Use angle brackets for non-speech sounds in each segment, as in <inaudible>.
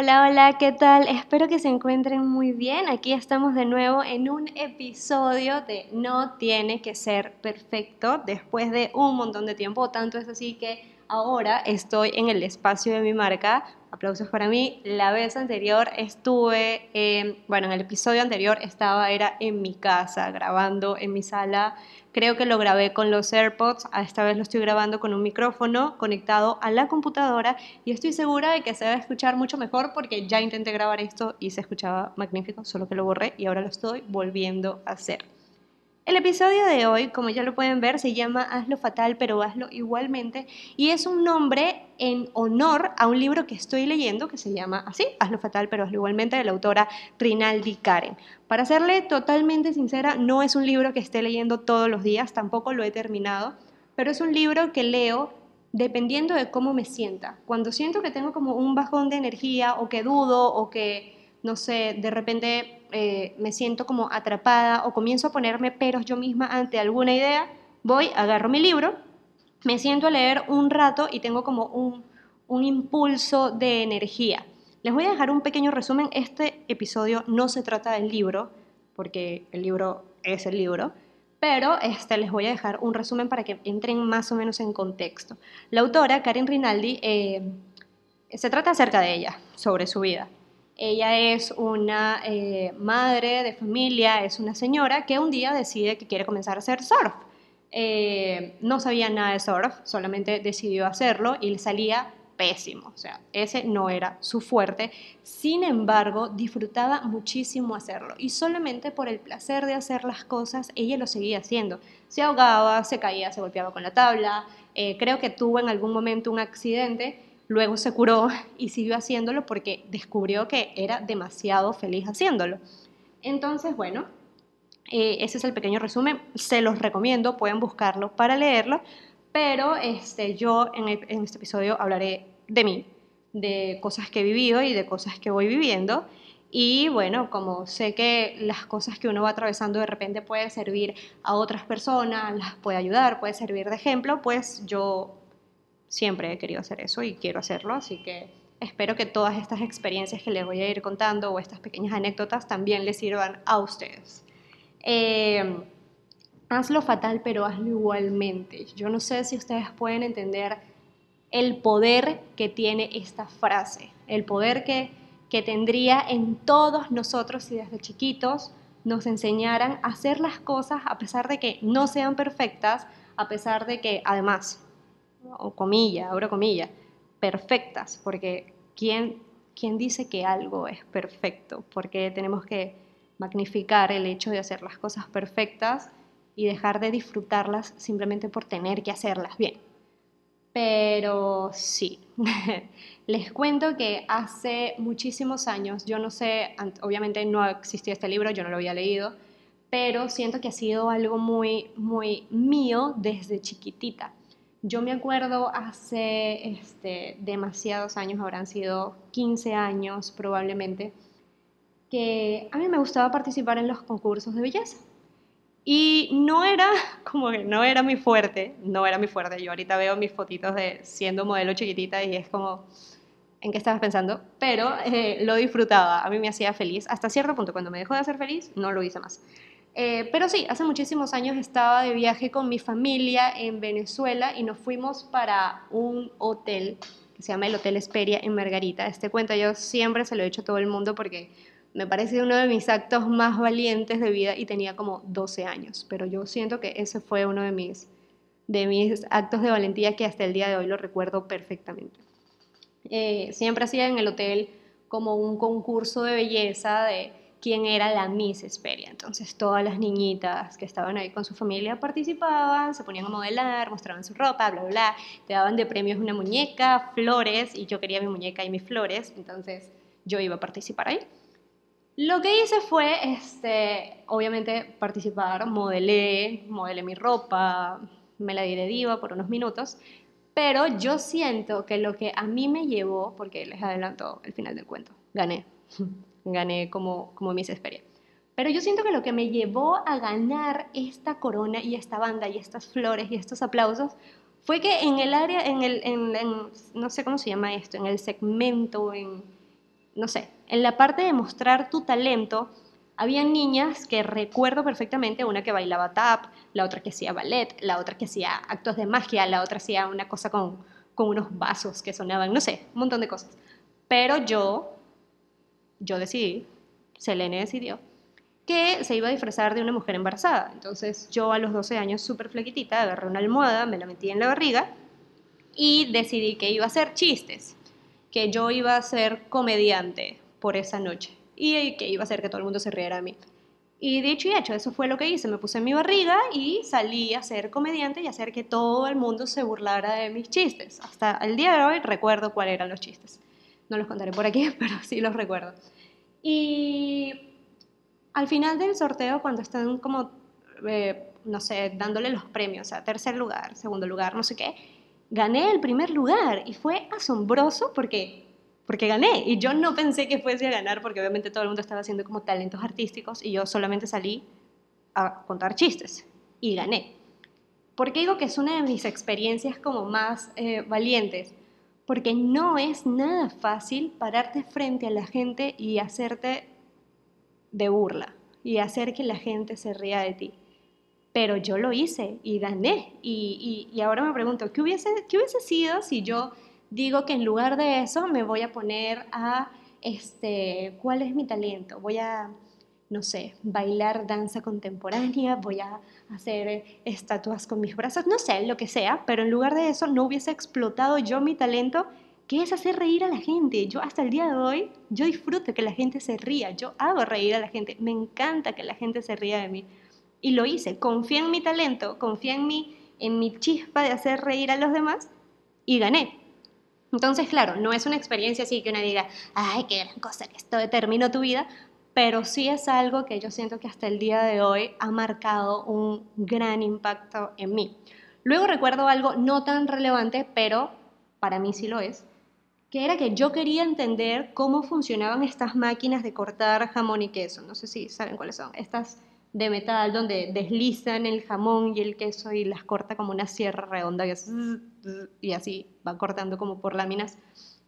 Hola, hola, ¿qué tal? Espero que se encuentren muy bien. Aquí estamos de nuevo en un episodio de No tiene que ser perfecto después de un montón de tiempo. Tanto es así que ahora estoy en el espacio de mi marca. Aplausos para mí. La vez anterior estuve, bueno, en el episodio anterior estaba, era en mi casa, grabando en mi sala. Creo que lo grabé con los AirPods. Esta vez lo estoy grabando con un micrófono conectado a la computadora y estoy segura de que se va a escuchar mucho mejor porque ya intenté grabar esto y se escuchaba magnífico, solo que lo borré y ahora lo estoy volviendo a hacer. El episodio de hoy, como ya lo pueden ver, se llama Hazlo fatal, pero hazlo igualmente, y es un nombre en honor a un libro que estoy leyendo que se llama así, Hazlo fatal, pero hazlo igualmente, de la autora Rinaldi Karen. Para serle totalmente sincera, no es un libro que esté leyendo todos los días, tampoco lo he terminado, pero es un libro que leo dependiendo de cómo me sienta. Cuando siento que tengo como un bajón de energía o que dudo o que, no sé, de repente eh, me siento como atrapada o comienzo a ponerme peros yo misma ante alguna idea, voy, agarro mi libro, me siento a leer un rato y tengo como un, un impulso de energía. Les voy a dejar un pequeño resumen. Este episodio no se trata del libro, porque el libro es el libro, pero este, les voy a dejar un resumen para que entren más o menos en contexto. La autora, Karen Rinaldi, eh, se trata acerca de ella, sobre su vida. Ella es una eh, madre de familia, es una señora que un día decide que quiere comenzar a hacer surf. Eh, no sabía nada de surf, solamente decidió hacerlo y le salía pésimo, o sea, ese no era su fuerte. Sin embargo, disfrutaba muchísimo hacerlo y solamente por el placer de hacer las cosas, ella lo seguía haciendo. Se ahogaba, se caía, se golpeaba con la tabla, eh, creo que tuvo en algún momento un accidente Luego se curó y siguió haciéndolo porque descubrió que era demasiado feliz haciéndolo. Entonces, bueno, eh, ese es el pequeño resumen. Se los recomiendo, pueden buscarlo para leerlo, pero este, yo en, en este episodio hablaré de mí, de cosas que he vivido y de cosas que voy viviendo. Y bueno, como sé que las cosas que uno va atravesando de repente puede servir a otras personas, las puede ayudar, puede servir de ejemplo, pues yo siempre he querido hacer eso y quiero hacerlo, así que espero que todas estas experiencias que les voy a ir contando o estas pequeñas anécdotas también les sirvan a ustedes. Eh, hazlo fatal, pero hazlo igualmente. Yo no sé si ustedes pueden entender el poder que tiene esta frase, el poder que, que tendría en todos nosotros si desde chiquitos nos enseñaran a hacer las cosas a pesar de que no sean perfectas, a pesar de que además o comilla, abro comilla, perfectas, porque ¿quién, ¿quién dice que algo es perfecto? Porque tenemos que magnificar el hecho de hacer las cosas perfectas y dejar de disfrutarlas simplemente por tener que hacerlas bien. Pero sí, <laughs> les cuento que hace muchísimos años, yo no sé, obviamente no existía este libro, yo no lo había leído, pero siento que ha sido algo muy, muy mío desde chiquitita. Yo me acuerdo hace este, demasiados años, habrán sido 15 años probablemente, que a mí me gustaba participar en los concursos de belleza. Y no era, <laughs> como que no era mi fuerte, no era mi fuerte. Yo ahorita veo mis fotitos de siendo modelo chiquitita y es como, ¿en qué estabas pensando? Pero eh, lo disfrutaba, a mí me hacía feliz. Hasta cierto punto, cuando me dejó de hacer feliz, no lo hice más. Eh, pero sí, hace muchísimos años estaba de viaje con mi familia en Venezuela y nos fuimos para un hotel que se llama el Hotel Esperia en Margarita. Este cuento yo siempre se lo he dicho a todo el mundo porque me parece uno de mis actos más valientes de vida y tenía como 12 años, pero yo siento que ese fue uno de mis, de mis actos de valentía que hasta el día de hoy lo recuerdo perfectamente. Eh, siempre hacía en el hotel como un concurso de belleza de quién era la Miss Esperia. Entonces todas las niñitas que estaban ahí con su familia participaban, se ponían a modelar, mostraban su ropa, bla, bla, bla, te daban de premios una muñeca, flores, y yo quería mi muñeca y mis flores, entonces yo iba a participar ahí. Lo que hice fue, este, obviamente, participar, modelé, modelé mi ropa, me la di de diva por unos minutos, pero yo siento que lo que a mí me llevó, porque les adelanto el final del cuento, gané. <laughs> gané como, como Miss Esperia. Pero yo siento que lo que me llevó a ganar esta corona y esta banda y estas flores y estos aplausos fue que en el área, en el, en, no sé cómo se llama esto, en el segmento, en, no sé, en la parte de mostrar tu talento, había niñas que recuerdo perfectamente, una que bailaba tap, la otra que hacía ballet, la otra que hacía actos de magia, la otra hacía una cosa con, con unos vasos que sonaban, no sé, un montón de cosas. Pero yo, yo decidí, Selene decidió, que se iba a disfrazar de una mujer embarazada. Entonces yo a los 12 años, súper flequitita, agarré una almohada, me la metí en la barriga y decidí que iba a hacer chistes, que yo iba a ser comediante por esa noche y que iba a hacer que todo el mundo se riera de mí. Y dicho y hecho, eso fue lo que hice. Me puse en mi barriga y salí a ser comediante y hacer que todo el mundo se burlara de mis chistes. Hasta el día de hoy recuerdo cuáles eran los chistes. No los contaré por aquí, <laughs> pero sí los recuerdo. Y al final del sorteo, cuando están como, eh, no sé, dándole los premios, o sea, tercer lugar, segundo lugar, no sé qué, gané el primer lugar y fue asombroso porque, porque gané. Y yo no pensé que fuese a ganar porque obviamente todo el mundo estaba haciendo como talentos artísticos y yo solamente salí a contar chistes y gané. ¿Por qué digo que es una de mis experiencias como más eh, valientes? Porque no es nada fácil pararte frente a la gente y hacerte de burla y hacer que la gente se ría de ti. Pero yo lo hice y gané. Y, ahora me pregunto, ¿qué hubiese, ¿qué hubiese sido si yo digo que en lugar de eso me voy a poner a, este, ¿cuál es mi talento? Voy a, no sé, bailar danza contemporánea, voy a hacer estatuas con mis brazos, no sé, lo que sea, pero en lugar de eso no hubiese explotado yo mi talento que es hacer reír a la gente. Yo hasta el día de hoy, yo disfruto que la gente se ría, yo hago reír a la gente, me encanta que la gente se ría de mí. Y lo hice, confié en mi talento, confié en mi, en mi chispa de hacer reír a los demás y gané. Entonces, claro, no es una experiencia así que uno diga, ay, qué gran cosa que esto determinó tu vida, pero sí es algo que yo siento que hasta el día de hoy ha marcado un gran impacto en mí. Luego recuerdo algo no tan relevante, pero para mí sí lo es, que era que yo quería entender cómo funcionaban estas máquinas de cortar jamón y queso. No sé si saben cuáles son. Estas de metal donde deslizan el jamón y el queso y las corta como una sierra redonda y así van cortando como por láminas.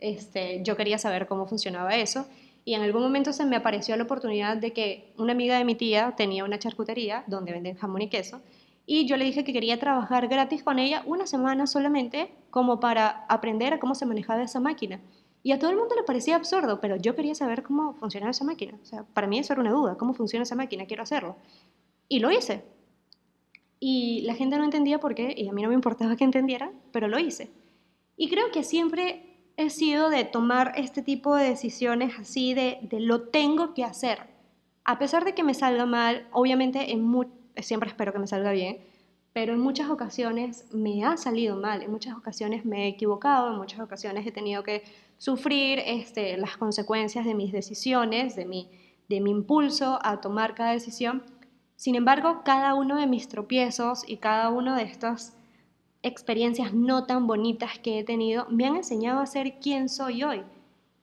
Este, yo quería saber cómo funcionaba eso y en algún momento se me apareció la oportunidad de que una amiga de mi tía tenía una charcutería donde venden jamón y queso y yo le dije que quería trabajar gratis con ella una semana solamente como para aprender a cómo se manejaba esa máquina. Y a todo el mundo le parecía absurdo, pero yo quería saber cómo funcionaba esa máquina. O sea, para mí eso era una duda, ¿cómo funciona esa máquina? Quiero hacerlo. Y lo hice. Y la gente no entendía por qué, y a mí no me importaba que entendiera, pero lo hice. Y creo que siempre he sido de tomar este tipo de decisiones así, de, de lo tengo que hacer. A pesar de que me salga mal, obviamente en, siempre espero que me salga bien, pero en muchas ocasiones me ha salido mal, en muchas ocasiones me he equivocado, en muchas ocasiones he tenido que sufrir este, las consecuencias de mis decisiones, de mi, de mi impulso a tomar cada decisión. Sin embargo, cada uno de mis tropiezos y cada una de estas experiencias no tan bonitas que he tenido me han enseñado a ser quien soy hoy.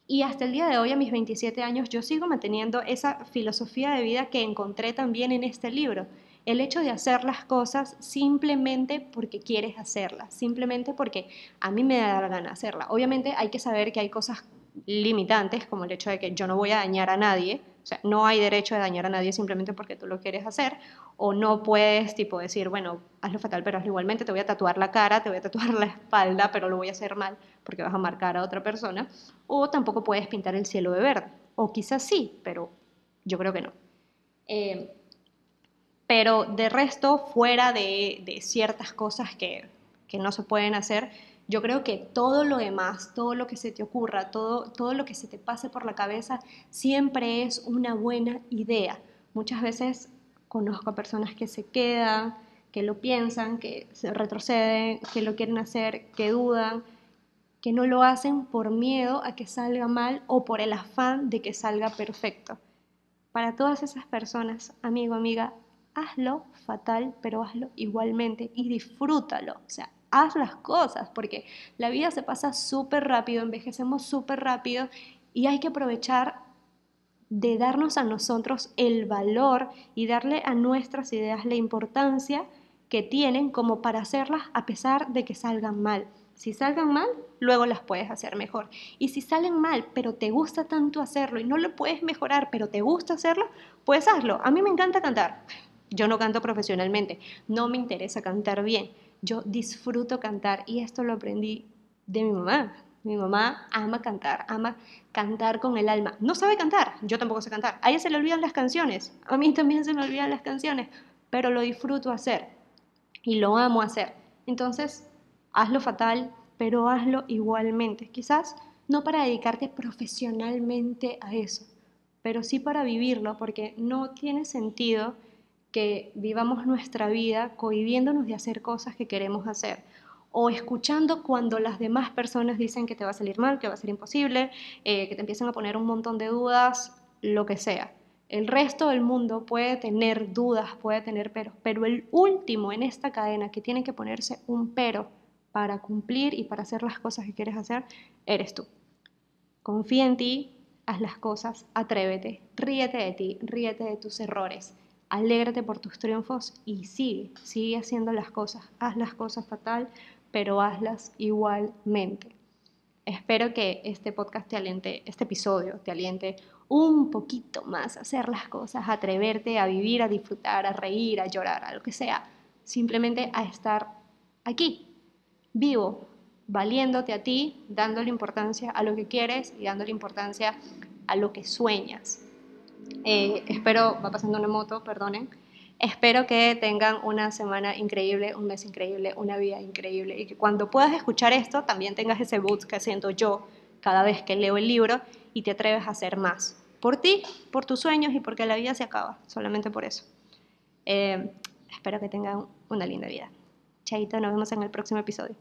Y hasta el día de hoy, a mis 27 años, yo sigo manteniendo esa filosofía de vida que encontré también en este libro el hecho de hacer las cosas simplemente porque quieres hacerlas, simplemente porque a mí me da la gana hacerla. Obviamente hay que saber que hay cosas limitantes, como el hecho de que yo no voy a dañar a nadie, o sea, no hay derecho de dañar a nadie simplemente porque tú lo quieres hacer, o no puedes, tipo, decir, bueno, hazlo fatal, pero hazlo igualmente, te voy a tatuar la cara, te voy a tatuar <laughs> la espalda, pero lo voy a hacer mal porque vas a marcar a otra persona, o tampoco puedes pintar el cielo de verde, o quizás sí, pero yo creo que no. Eh, pero de resto, fuera de, ciertas cosas que, no se pueden hacer, yo creo que todo lo demás, todo lo que se te ocurra, todo, todo lo que se te pase por la cabeza, siempre es una buena idea. Muchas veces conozco a personas que se quedan, que lo piensan, que retroceden, que lo quieren hacer, que dudan, que no lo hacen por miedo a que salga mal o por el afán de que salga perfecto. Para todas esas personas, amigo, amiga, hazlo fatal, pero hazlo igualmente y disfrútalo. O sea, haz las cosas, porque la vida se pasa súper rápido, envejecemos súper rápido y hay que aprovechar de darnos a nosotros el valor y darle a nuestras ideas la importancia que tienen como para hacerlas a pesar de que salgan mal. Si salgan mal, luego las puedes hacer mejor. Y si salen mal, pero te gusta tanto hacerlo y no lo puedes mejorar, pero te gusta hacerlo, pues hazlo. A mí me encanta cantar. Yo no canto profesionalmente, no me interesa cantar bien. Yo disfruto cantar y esto lo aprendí de mi mamá. Mi mamá ama cantar, ama cantar con el alma. No sabe cantar, yo tampoco sé cantar. A ella se le olvidan las canciones, a mí también se me olvidan las canciones, pero lo disfruto hacer y lo amo hacer. Entonces, hazlo fatal, pero hazlo igualmente. Quizás no para dedicarte profesionalmente a eso, pero sí para vivirlo, porque no tiene sentido que vivamos nuestra vida cohibiéndonos de hacer cosas que queremos hacer o escuchando cuando las demás personas dicen que te va a salir mal, que va a ser imposible, eh, que te empiezan a poner un montón de dudas, lo que sea. El resto del mundo puede tener dudas, puede tener peros, pero el último en esta cadena que tiene que ponerse un pero para cumplir y para hacer las cosas que quieres hacer, eres tú. Confía en ti, haz las cosas, atrévete, ríete de ti, ríete de tus errores, alégrate por tus triunfos y sigue, sigue haciendo las cosas, haz las cosas fatal, pero hazlas igualmente. Espero que este podcast te aliente, este episodio te aliente un poquito más a hacer las cosas, a atreverte a vivir, a disfrutar, a reír, a llorar, a lo que sea. Simplemente a estar aquí, vivo, valiéndote a ti, dándole importancia a lo que quieres y dándole importancia a lo que sueñas. Eh, espero, va pasando una moto, perdonen. Espero que tengan una semana increíble, un mes increíble, una vida increíble y que cuando puedas escuchar esto también tengas ese boost que siento yo cada vez que leo el libro y te atreves a hacer más. Por ti, por tus sueños y porque la vida se acaba, solamente por eso. Eh, espero que tengan una linda vida. Chaito, nos vemos en el próximo episodio.